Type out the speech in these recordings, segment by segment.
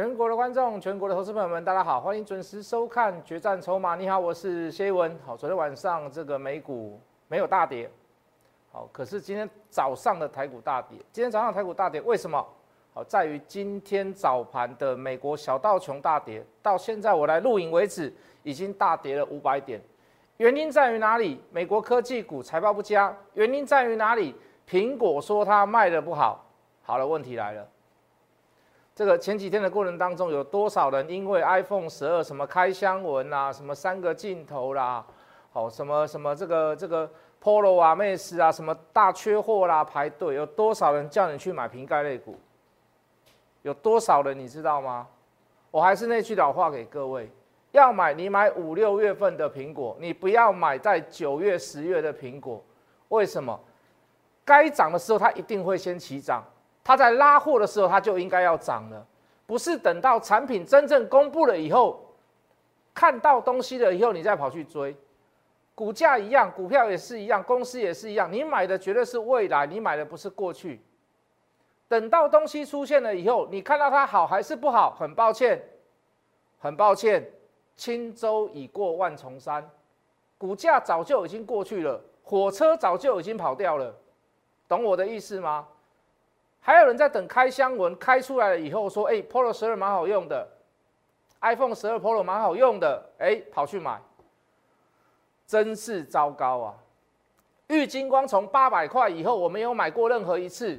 全国的观众，全国的投资朋友们，大家好，欢迎准时收看《决战筹码》。你好，我是谢文。好，昨天晚上这个美股没有大跌，好，可是今天早上的台股大跌。今天早上台股大跌，为什么？好，在于今天早盘的美国小道琼大跌，到现在我来录影为止，已经大跌了五百点。原因在于哪里？美国科技股财报不佳。原因在于哪里？苹果说它卖的不好。好了，问题来了。这个前几天的过程当中，有多少人因为 iPhone 十二什么开箱文啊，什么三个镜头啦，好什么什么这个这个 Polo 啊、Max 啊，什么大缺货啦，排队？有多少人叫你去买瓶盖类股？有多少人你知道吗？我还是那句老话给各位：要买你买五六月份的苹果，你不要买在九月、十月的苹果。为什么？该涨的时候它一定会先起涨。它在拉货的时候，它就应该要涨了，不是等到产品真正公布了以后，看到东西了以后，你再跑去追。股价一样，股票也是一样，公司也是一样，你买的绝对是未来，你买的不是过去。等到东西出现了以后，你看到它好还是不好？很抱歉，很抱歉，轻舟已过万重山，股价早就已经过去了，火车早就已经跑掉了，懂我的意思吗？还有人在等开箱文开出来了以后说：“哎，Polo 十二蛮好用的，iPhone 十二 Polo 蛮好用的。”哎，跑去买，真是糟糕啊！玉金光从八百块以后，我没有买过任何一次，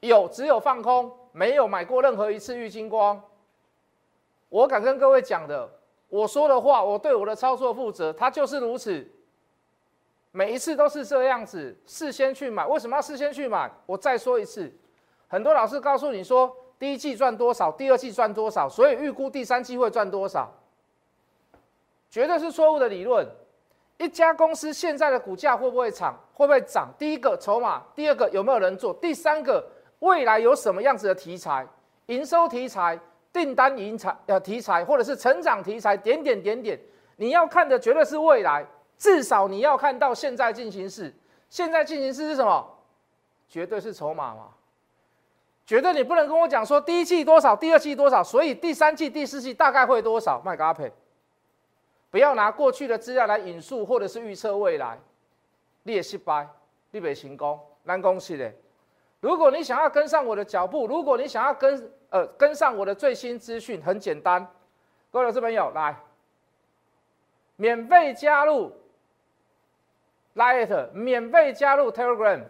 有只有放空，没有买过任何一次玉金光。我敢跟各位讲的，我说的话，我对我的操作负责，它就是如此，每一次都是这样子，事先去买。为什么要事先去买？我再说一次。很多老师告诉你说，第一季赚多少，第二季赚多少，所以预估第三季会赚多少，绝对是错误的理论。一家公司现在的股价会不会涨？会不会涨？第一个筹码，第二个有没有人做？第三个未来有什么样子的题材？营收题材、订单营材呃题材，或者是成长题材，点点点点。你要看的绝对是未来，至少你要看到现在进行式。现在进行式是什么？绝对是筹码嘛。绝对你不能跟我讲说第一季多少，第二季多少，所以第三季、第四季大概会多少？卖给阿培，不要拿过去的资料来引述或者是预测未来，你也失败，你别成功，难恭喜的。如果你想要跟上我的脚步，如果你想要跟呃跟上我的最新资讯，很简单，各位老师朋友来，免费加入 Light，免费加入 Telegram。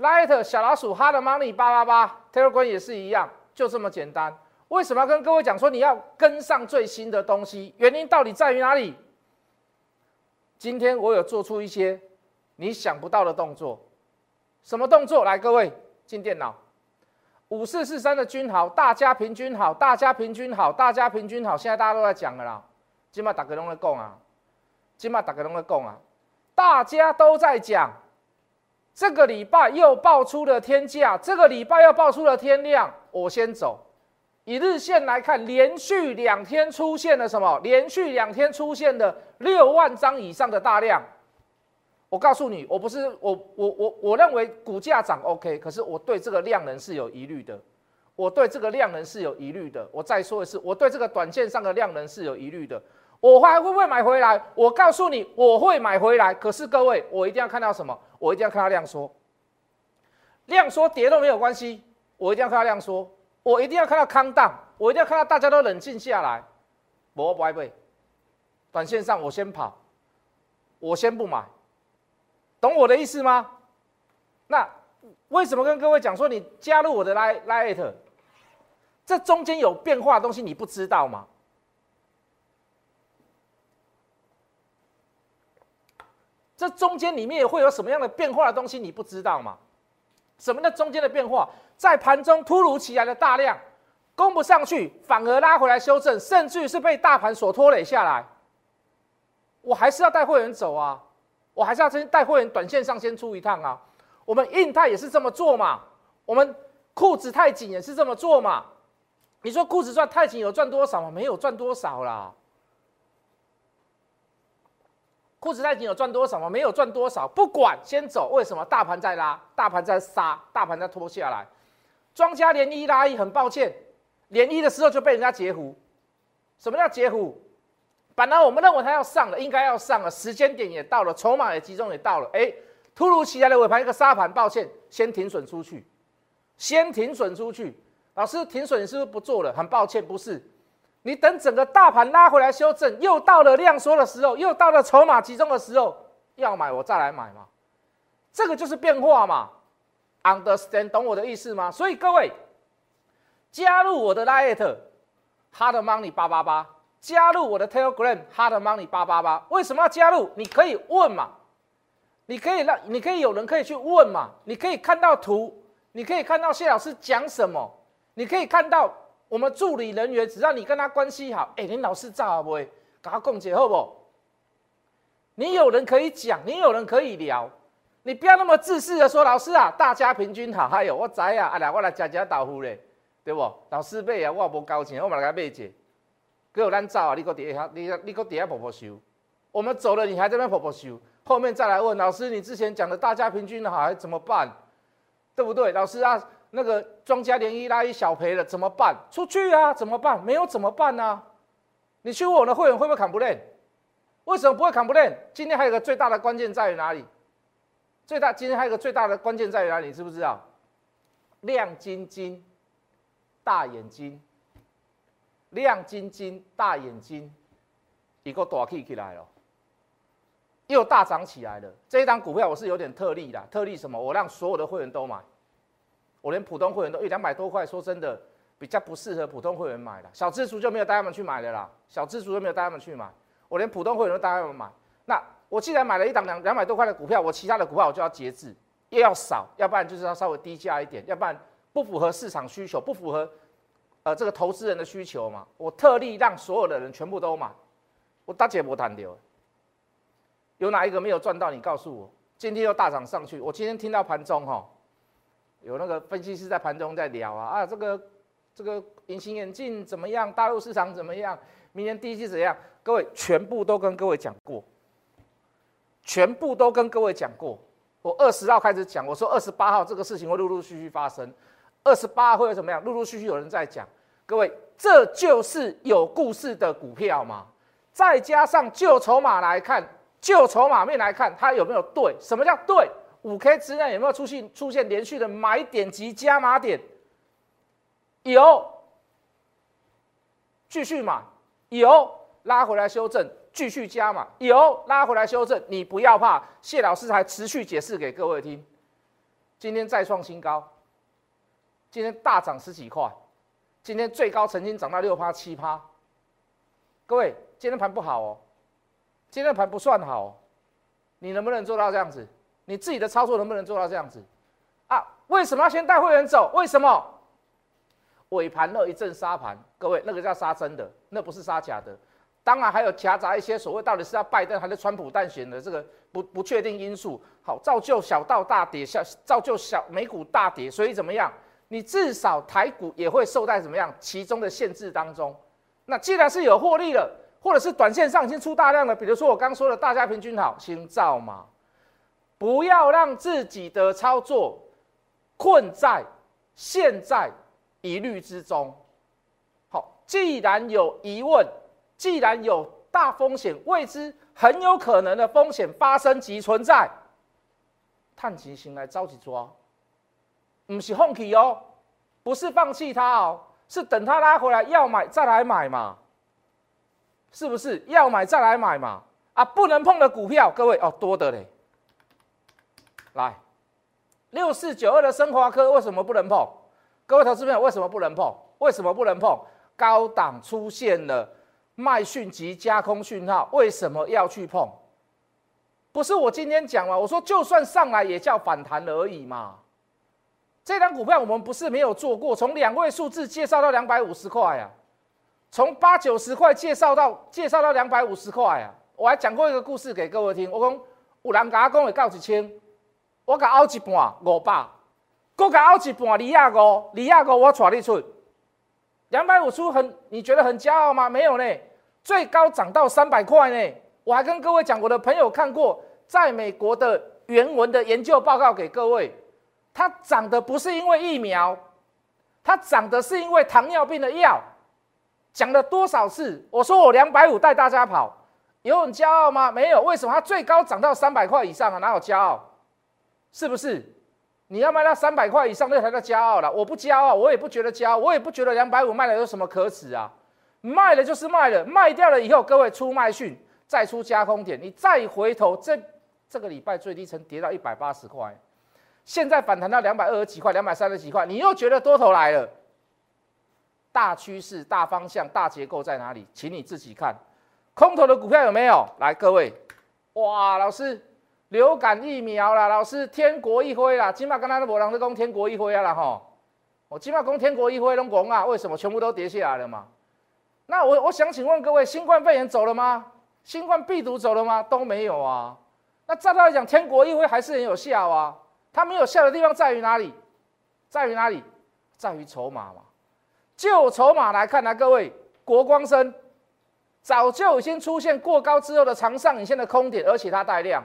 Light 小老鼠 Hard Money 八八八，Telegram 也是一样，就这么简单。为什么要跟各位讲说你要跟上最新的东西？原因到底在于哪里？今天我有做出一些你想不到的动作，什么动作？来，各位进电脑，五四四三的均好，大家平均好，大家平均好，大家平均好。现在大家都在讲了啦，今麦打个龙的供啊，今麦打个龙的供啊，大家都在讲。这个礼拜又爆出了天价，这个礼拜又爆出了天量，我先走。以日线来看，连续两天出现了什么？连续两天出现了六万张以上的大量。我告诉你，我不是我我我我认为股价涨 OK，可是我对这个量能是有疑虑的。我对这个量能是有疑虑的。我再说一次，我对这个短线上的量能是有疑虑的。我还会不会买回来？我告诉你，我会买回来。可是各位，我一定要看到什么？我一定要看到量缩。量缩跌都没有关系，我一定要看到量缩。我一定要看到康荡，我一定要看到大家都冷静下来。我不会，短线上我先跑，我先不买，懂我的意思吗？那为什么跟各位讲说你加入我的 Line Line？这中间有变化的东西你不知道吗？这中间里面会有什么样的变化的东西，你不知道吗？什么叫中间的变化？在盘中突如其来的大量攻不上去，反而拉回来修正，甚至于是被大盘所拖累下来。我还是要带会员走啊，我还是要先带会员短线上先出一趟啊。我们印泰也是这么做嘛，我们裤子太紧也是这么做嘛。你说裤子赚太紧有赚多少吗？没有赚多少啦。裤子太紧有赚多少吗？没有赚多少，不管先走。为什么？大盘在拉，大盘在杀，大盘在拖下来。庄家连一拉一，很抱歉，连一的时候就被人家截胡。什么叫截胡？本来我们认为它要上了，应该要上了，时间点也到了，筹码也集中也到了，哎，突如其来的尾盘一个杀盘，抱歉，先停损出去，先停损出去。老师，停损是不是不做了？很抱歉，不是。你等整个大盘拉回来修正，又到了量缩的时候，又到了筹码集中的时候，要买我再来买嘛。这个就是变化嘛。Understand 懂我的意思吗？所以各位加入我的 Lite Hard Money 八八八，加入我的 Telegram Hard Money 八八八。为什么要加入？你可以问嘛，你可以让你可以有人可以去问嘛，你可以看到图，你可以看到谢老师讲什么，你可以看到。我们助理人员，只要你跟他关系好，哎，你老师咋不会？跟他共解好不？你有人可以讲，你有人可以聊，你不要那么自私的说，老师啊，大家平均好。还有我知啊，啊来我来加加豆腐嘞，对不？老师买啊，我无交钱，我嘛来买者。给我咱走啊，你搁底下，你你搁底下婆婆修。我们走了，你还在那婆婆修，后面再来问老师，你之前讲的大家平均好，还怎么办？对不对？老师啊。那个庄家连一拉一小赔了怎么办？出去啊？怎么办？没有怎么办呢？你去问我的会员会不会砍不练？为什么不会砍不练？今天还有个最大的关键在于哪里？最大今天还有个最大的关键在于哪里？你知不知道？亮晶晶，大眼睛，亮晶晶，大眼睛，一个大 K 起来了，又大涨起来了。这一张股票我是有点特例的，特例什么？我让所有的会员都买。我连普通会员都一两百多块，说真的，比较不适合普通会员买的。小资族就没有带他们去买的啦，小资族就没有带他们去买。我连普通会员都带他们买。那我既然买了一档两两百多块的股票，我其他的股票我就要节制，又要少，要不然就是要稍微低价一点，要不然不符合市场需求，不符合呃这个投资人的需求嘛。我特例让所有的人全部都买，我大姐不谈掉。有哪一个没有赚到？你告诉我。今天又大涨上去，我今天听到盘中哈。有那个分析师在盘中在聊啊啊，这个这个隐形眼镜怎么样？大陆市场怎么样？明年第一季怎样？各位全部都跟各位讲过，全部都跟各位讲过。我二十号开始讲，我说二十八号这个事情会陆陆续续发生，二十八号会怎么样？陆陆续续有人在讲。各位，这就是有故事的股票嘛？再加上旧筹码来看，旧筹码面来看，它有没有对？什么叫对？五 K 之内有没有出现出现连续的买点及加码点？有，继续买，有拉回来修正，继续加码，有拉回来修正，你不要怕，谢老师还持续解释给各位听。今天再创新高，今天大涨十几块，今天最高曾经涨到六趴七趴。各位，今天盘不好哦，今天盘不算好，你能不能做到这样子？你自己的操作能不能做到这样子啊？为什么要先带会员走？为什么尾盘那一阵杀盘？各位，那个叫杀真的，那不是杀假的。当然还有夹杂一些所谓到底是要拜登还是川普当选的这个不不确定因素，好造就小道大跌，小造就小美股大跌。所以怎么样？你至少台股也会受在怎么样其中的限制当中。那既然是有获利了，或者是短线上已经出大量了，比如说我刚说的大家平均好，先造嘛。不要让自己的操作困在现在疑虑之中。好，既然有疑问，既然有大风险未知，很有可能的风险发生及存在，探其心来着急抓，不是放弃哦，不是放弃它哦，是等它拉回来要买再来买嘛，是不是要买再来买嘛？啊，不能碰的股票，各位哦，多的嘞。来，六四九二的升华科为什么不能碰？各位投资朋友，为什么不能碰？为什么不能碰？高档出现了卖讯及加空讯号，为什么要去碰？不是我今天讲嘛？我说就算上来也叫反弹而已嘛。这张股票我们不是没有做过，从两位数字介绍到两百五十块啊，从八九十块介绍到介绍到两百五十块啊。我还讲过一个故事给各位听，我讲有人甲我讲会到一千。我甲凹一半五百，搁甲凹一半二廿五，二廿五我带你出，两百五出很，你觉得很骄傲吗？没有呢，最高涨到三百块呢。我还跟各位讲，我的朋友看过在美国的原文的研究报告给各位，它涨的不是因为疫苗，它涨的是因为糖尿病的药。讲了多少次？我说我两百五带大家跑，有很骄傲吗？没有。为什么它最高涨到三百块以上啊？哪有骄傲？是不是？你要卖到三百块以上，那才叫骄傲了。我不骄傲，我也不觉得骄傲，我也不觉得两百五卖了有什么可耻啊？卖了就是卖了，卖掉了以后，各位出卖讯，再出加空点，你再回头，这这个礼拜最低层跌到一百八十块，现在反弹到两百二十几块、两百三十几块，你又觉得多头来了？大趋势、大方向、大结构在哪里？请你自己看。空头的股票有没有？来，各位，哇，老师，流感疫苗啦，老师，天国一辉啦，起码刚才的博朗是攻天国一辉啊啦吼，我起码攻天国一辉拢攻啊，为什么全部都跌下来了嘛？那我我想请问各位，新冠肺炎走了吗？新冠病毒走了吗？都没有啊。那照道理讲，天国一辉还是很有效啊。它没有效的地方在于哪里？在于哪里？在于筹码嘛。就筹码来看呢，各位，国光生早就已经出现过高之后的长上影线的空点，而且它带量。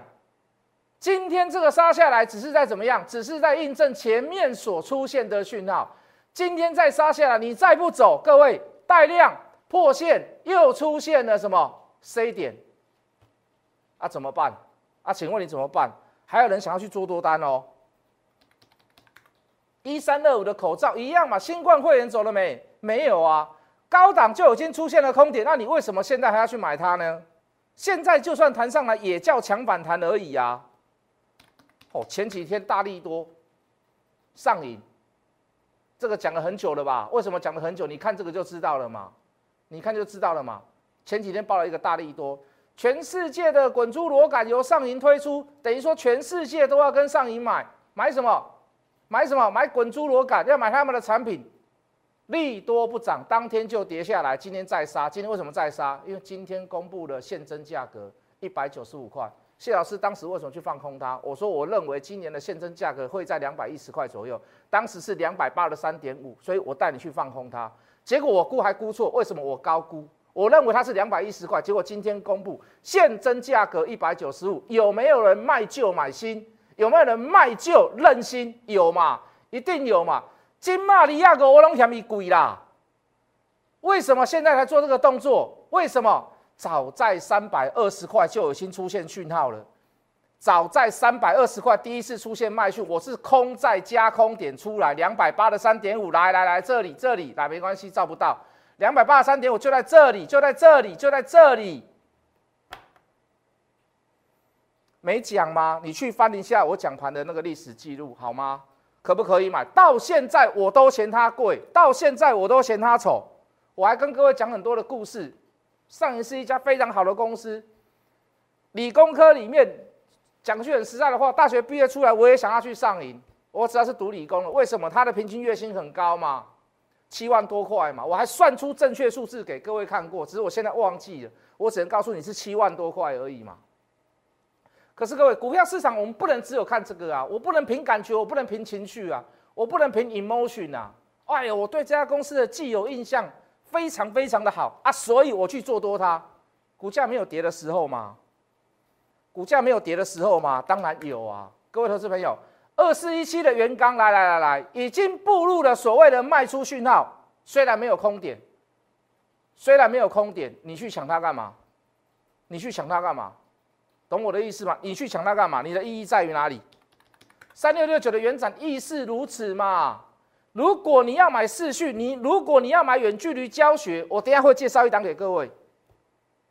今天这个杀下来，只是在怎么样？只是在印证前面所出现的讯号。今天再杀下来，你再不走，各位带量破线，又出现了什么 C 点？啊，怎么办？啊，请问你怎么办？还有人想要去做多单哦？一三二五的口罩一样嘛？新冠会员走了没？没有啊，高档就已经出现了空点，那你为什么现在还要去买它呢？现在就算弹上来，也叫强反弹而已啊。哦，前几天大力多上瘾，这个讲了很久了吧？为什么讲了很久？你看这个就知道了嘛？你看就知道了嘛？前几天报了一个大力多，全世界的滚珠螺杆由上银推出，等于说全世界都要跟上银买，买什么？买什么？买滚珠螺杆，要买他们的产品。利多不涨，当天就跌下来。今天再杀，今天为什么再杀？因为今天公布了现增价格一百九十五块。谢老师当时为什么去放空它？我说我认为今年的现增价格会在两百一十块左右，当时是两百八十三点五，所以我带你去放空它。结果我估还估错，为什么我高估？我认为它是两百一十块，结果今天公布现增价格一百九十五，有没有人卖旧买新？有没有人卖旧认新？有嘛？一定有嘛？金马利亚个我拢嫌伊贵啦。为什么现在才做这个动作？为什么早在三百二十块就已经出现讯号了？早在三百二十块第一次出现卖讯，我是空在加空点出来两百八的三点五，来来来这里这里来没关系，照不到两百八十三点五就在这里就在这里就在这里。没讲吗？你去翻一下我讲盘的那个历史记录，好吗？可不可以买到现在我都嫌它贵，到现在我都嫌它丑。我还跟各位讲很多的故事。上银是一家非常好的公司，理工科里面讲句很实在的话，大学毕业出来我也想要去上银。我只要是读理工的，为什么？它的平均月薪很高嘛，七万多块嘛。我还算出正确数字给各位看过，只是我现在忘记了。我只能告诉你是七万多块而已嘛。可是各位，股票市场我们不能只有看这个啊！我不能凭感觉，我不能凭情绪啊，我不能凭 emotion 啊！哎呦，我对这家公司的既有印象非常非常的好啊，所以我去做多它。股价没有跌的时候吗？股价没有跌的时候吗？当然有啊！各位投资朋友，二四一七的元刚来来来来，已经步入了所谓的卖出讯号，虽然没有空点，虽然没有空点，你去抢它干嘛？你去抢它干嘛？懂我的意思吗？你去抢它干嘛？你的意义在于哪里？三六六九的原展亦是如此嘛？如果你要买视讯，你如果你要买远距离教学，我等下会介绍一档给各位，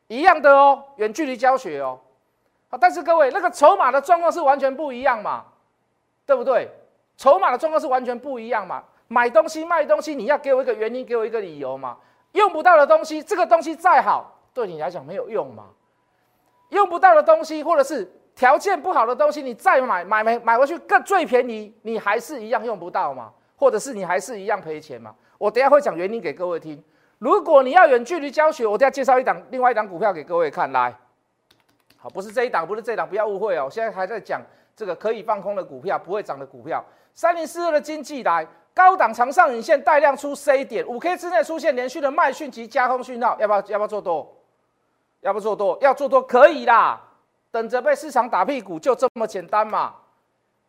一样的哦，远距离教学哦。好，但是各位那个筹码的状况是完全不一样嘛？对不对？筹码的状况是完全不一样嘛？买东西卖东西，你要给我一个原因，给我一个理由嘛？用不到的东西，这个东西再好，对你来讲没有用嘛？用不到的东西，或者是条件不好的东西，你再买买买买回去更最便宜，你还是一样用不到嘛？或者是你还是一样赔钱嘛？我等下会讲原因给各位听。如果你要远距离教学，我等下介绍一档另外一档股票给各位看。来，好，不是这一档，不是这一档，不要误会哦。现在还在讲这个可以放空的股票，不会涨的股票。三零四二的经济来，高档长上影线带量出 C 点，五 K 之内出现连续的卖讯及加空讯号，要不要要不要做多？要不要做多，要做多可以啦，等着被市场打屁股就这么简单嘛。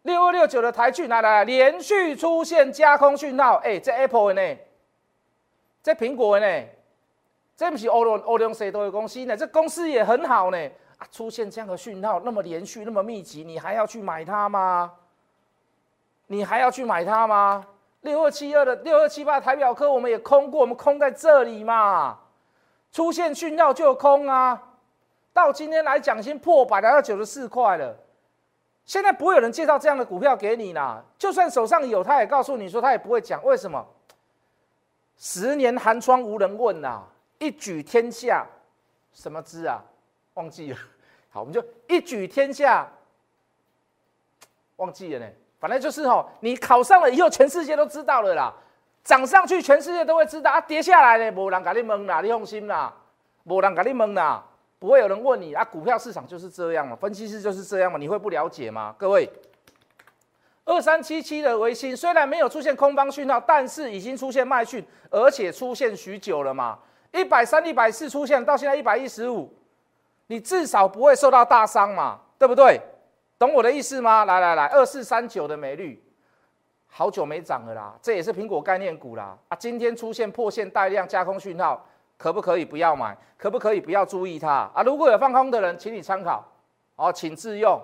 六二六九的台剧，来来来，连续出现加空讯号，哎，这 Apple 呢？这苹果呢？这不是欧龙欧龙谁都有公司呢？这公司也很好呢。啊，出现这样的讯号，那么连续，那么密集，你还要去买它吗？你还要去买它吗？六二七二的六二七八台表科，我们也空过，我们空在这里嘛。出现讯号就空啊。到今天来讲，已经破百来到九十四块了。现在不会有人介绍这样的股票给你啦。就算手上有，他也告诉你说，他也不会讲为什么。十年寒窗无人问呐，一举天下，什么之啊？忘记了。好，我们就一举天下，忘记了呢。反正就是吼，你考上了以后，全世界都知道了啦。涨上去，全世界都会知道啊。跌下来呢，无人跟你问啦，你放心啦，无人跟你问啦，不会有人问你啊。股票市场就是这样嘛，分析师就是这样嘛，你会不了解吗？各位，二三七七的维新虽然没有出现空方讯号，但是已经出现卖讯，而且出现许久了嘛。一百三、一百四出现，到现在一百一十五，你至少不会受到大伤嘛，对不对？懂我的意思吗？来来来，二四三九的美绿，好久没涨了啦，这也是苹果概念股啦啊！今天出现破线带量加空讯号，可不可以不要买？可不可以不要注意它啊？如果有放空的人，请你参考哦，请自用，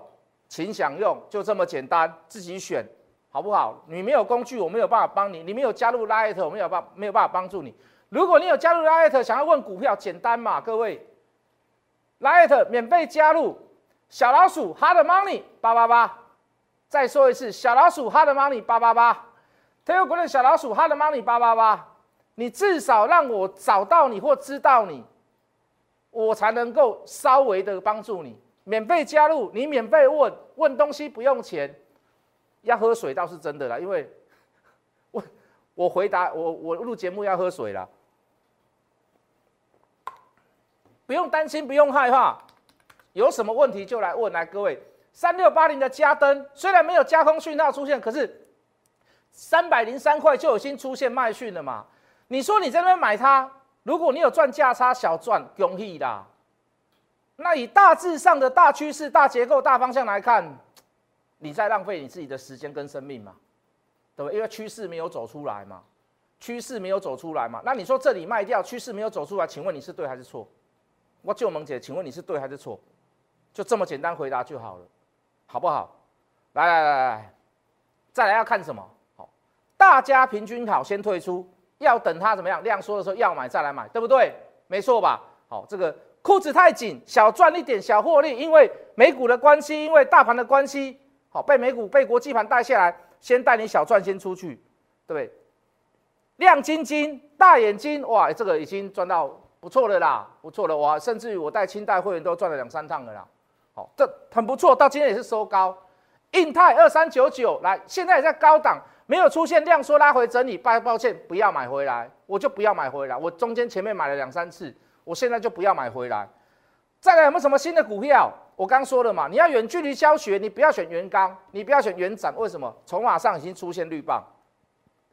请享用，就这么简单，自己选好不好？你没有工具，我没有办法帮你；你没有加入 Light，我没有办没有办法帮助你。如果你有加入 Light，想要问股票，简单嘛，各位，Light 免费加入。小老鼠，hard money 八八八，再说一次，小老鼠，hard money 八八八，特有国的小老鼠，hard money 八八八，你至少让我找到你或知道你，我才能够稍微的帮助你。免费加入，你免费问问东西不用钱，要喝水倒是真的啦，因为我我回答我我录节目要喝水啦，不用担心，不用害怕。有什么问题就来问，来各位，三六八零的加登虽然没有加空讯号出现，可是三百零三块就已经出现卖讯了嘛？你说你在那边买它，如果你有赚价差小赚，恭喜啦。那以大致上的大趋势、大结构、大方向来看，你在浪费你自己的时间跟生命嘛？对不对？因为趋势没有走出来嘛，趋势没有走出来嘛。那你说这里卖掉，趋势没有走出来，请问你是对还是错？我救萌姐，请问你是对还是错？就这么简单回答就好了，好不好？来来来来，再来要看什么？好，大家平均好先退出，要等它怎么样量缩的时候要买再来买，对不对？没错吧？好，这个裤子太紧，小赚一点小获利，因为美股的关系，因为大盘的关系，好被美股被国际盘带下来，先带你小赚先出去，对不对？亮晶晶大眼睛，哇，这个已经赚到不错了啦，不错了，哇甚至于我带清代会员都赚了两三趟了啦。好，这很不错，到今天也是收高。印泰二三九九，来，现在也在高档，没有出现量缩拉回整理，抱抱歉，不要买回来，我就不要买回来。我中间前面买了两三次，我现在就不要买回来。再来有没有什么新的股票？我刚说了嘛，你要远距离教学，你不要选元刚，你不要选原展，为什么？筹码上已经出现绿棒，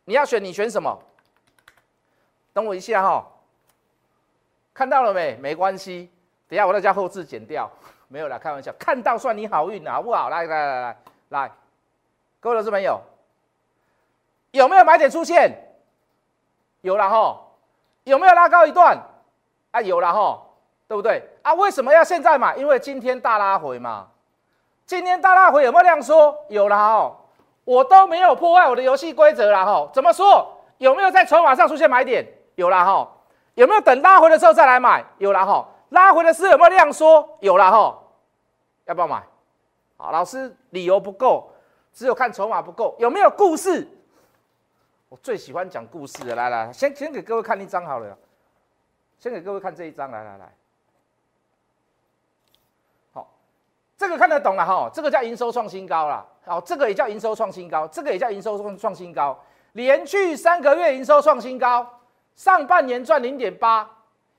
你要选，你选什么？等我一下哈，看到了没？没关系，等下我再加后置剪掉。没有啦，开玩笑，看到算你好运好不好？来来来来来，各位老师朋友，有没有买点出现？有了哈，有没有拉高一段？啊，有了哈，对不对？啊，为什么要现在买？因为今天大拉回嘛。今天大拉回有没有量缩？有了哈，我都没有破坏我的游戏规则了哈。怎么说？有没有在筹码上出现买点？有了哈。有没有等拉回的时候再来买？有了哈。拉回的时候有没有量缩？有了哈。要不要买？好，老师理由不够，只有看筹码不够。有没有故事？我最喜欢讲故事的。来来，先先给各位看一张好了。先给各位看这一张，来来来。好，这个看得懂了哈。这个叫营收创新高了。好，这个也叫营收创新高，这个也叫营收创创新高，连续三个月营收创新高，上半年赚零点八，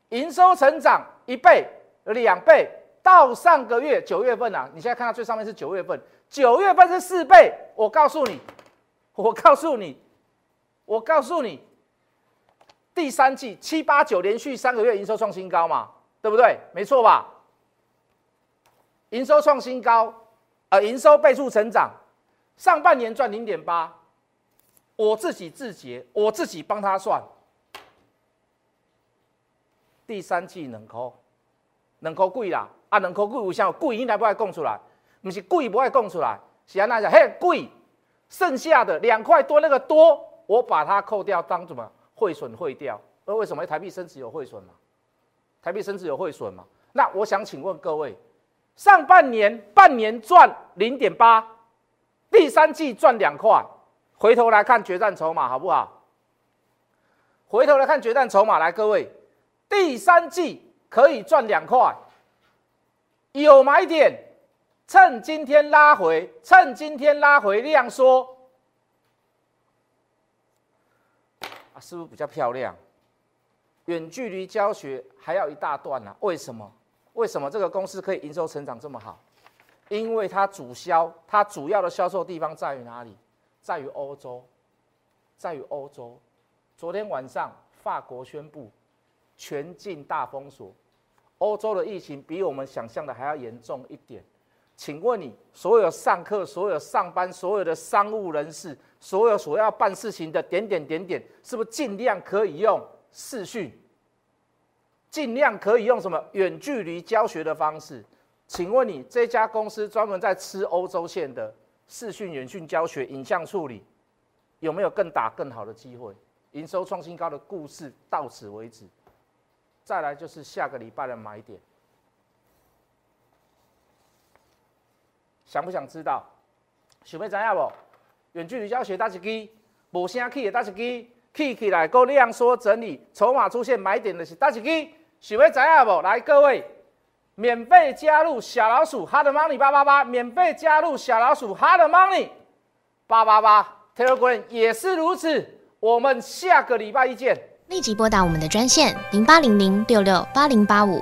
营收成长一倍、两倍。到上个月九月份啊，你现在看到最上面是九月份，九月份是四倍。我告诉你，我告诉你，我告诉你，第三季七八九连续三个月营收创新高嘛，对不对？没错吧？营收创新高，呃，营收倍数成长，上半年赚零点八，我自己自结，我自己帮他算。第三季两块，两块贵啦，啊，两块贵为啥贵？应该不爱讲出来，不是贵不爱讲出来，是安那讲？嘿，贵，剩下的两块多那个多，我把它扣掉，当什么汇损汇掉？那为什么台币升值有汇损嘛？台币升值有汇损嘛？那我想请问各位，上半年半年赚零点八，第三季赚两块，回头来看决战筹码好不好？回头来看决战筹码，来各位，第三季可以赚两块，有买点，趁今天拉回，趁今天拉回量缩，是不是比较漂亮？远距离教学还要一大段呢，为什么？为什么这个公司可以营收成长这么好？因为它主销，它主要的销售地方在于哪里？在于欧洲，在于欧洲。昨天晚上法国宣布全境大封锁，欧洲的疫情比我们想象的还要严重一点。请问你，所有上课、所有上班、所有的商务人士、所有所要办事情的点点点点，是不是尽量可以用？视讯，尽量可以用什么远距离教学的方式？请问你这家公司专门在吃欧洲线的视讯远讯教学影像处理，有没有更大更好的机会？营收创新高的故事到此为止。再来就是下个礼拜的买点，想不想知道？想要知影不？远距离教学打一机，无声气的打一机。起起来，够量缩整理，筹码出现买点的是大几基？想要知影不？来，各位，免费加入小老鼠 Hard Money 八八八，免费加入小老鼠 Hard Money 八八八，Telegram 也是如此。我们下个礼拜一见。立即拨打我们的专线零八零零六六八零八五。